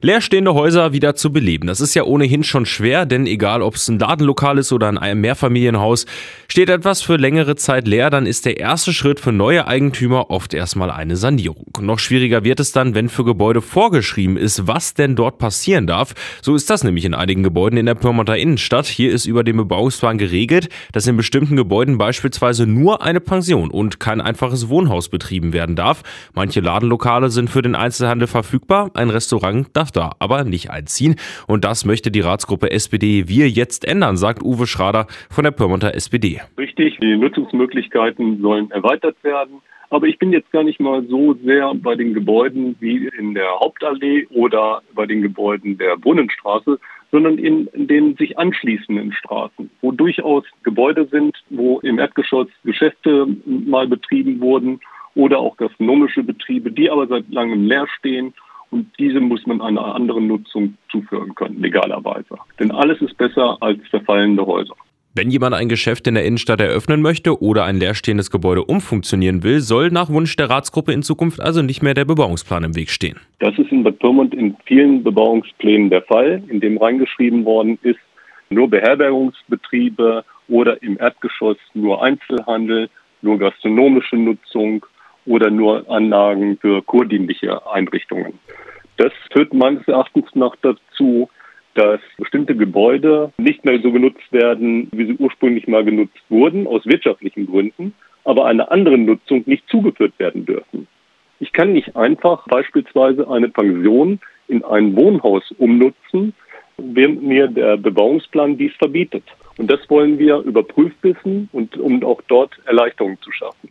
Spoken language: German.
Leerstehende Häuser wieder zu beleben. Das ist ja ohnehin schon schwer, denn egal ob es ein Ladenlokal ist oder ein Mehrfamilienhaus, steht etwas für längere Zeit leer, dann ist der erste Schritt für neue Eigentümer oft erstmal eine Sanierung. Noch schwieriger wird es dann, wenn für Gebäude vorgeschrieben ist, was denn dort passieren darf. So ist das nämlich in einigen Gebäuden in der Pyrmonter Innenstadt. Hier ist über den Bebauungsplan geregelt, dass in bestimmten Gebäuden beispielsweise nur eine Pension und kein einfaches Wohnhaus betrieben werden darf. Manche Ladenlokale sind für den Einzelhandel verfügbar, ein Restaurant darf da aber nicht einziehen. Und das möchte die Ratsgruppe SPD Wir jetzt ändern, sagt Uwe Schrader von der Pyrmonter SPD. Richtig, die Nutzungsmöglichkeiten sollen erweitert werden. Aber ich bin jetzt gar nicht mal so sehr bei den Gebäuden wie in der Hauptallee oder bei den Gebäuden der Brunnenstraße, sondern in, den sich anschließenden Straßen, wo durchaus Gebäude sind, wo im Erdgeschoss Geschäfte mal betrieben wurden oder auch gastronomische Betriebe, die aber seit langem leer stehen und diese muss man einer anderen Nutzung zuführen können, legalerweise. Denn alles ist besser als verfallende Häuser. Wenn jemand ein Geschäft in der Innenstadt eröffnen möchte oder ein leerstehendes Gebäude umfunktionieren will, soll nach Wunsch der Ratsgruppe in Zukunft also nicht mehr der Bebauungsplan im Weg stehen. Das ist in Bad Pyrmont in vielen Bebauungsplänen der Fall, in dem reingeschrieben worden ist, nur Beherbergungsbetriebe oder im Erdgeschoss nur Einzelhandel, nur gastronomische Nutzung oder nur Anlagen für kurdienliche Einrichtungen. Das führt meines Erachtens nach dazu, dass bestimmte Gebäude nicht mehr so genutzt werden, wie sie ursprünglich mal genutzt wurden, aus wirtschaftlichen Gründen, aber einer anderen Nutzung nicht zugeführt werden dürfen. Ich kann nicht einfach beispielsweise eine Pension in ein Wohnhaus umnutzen, während mir der Bebauungsplan dies verbietet. Und das wollen wir überprüft wissen und um auch dort Erleichterungen zu schaffen.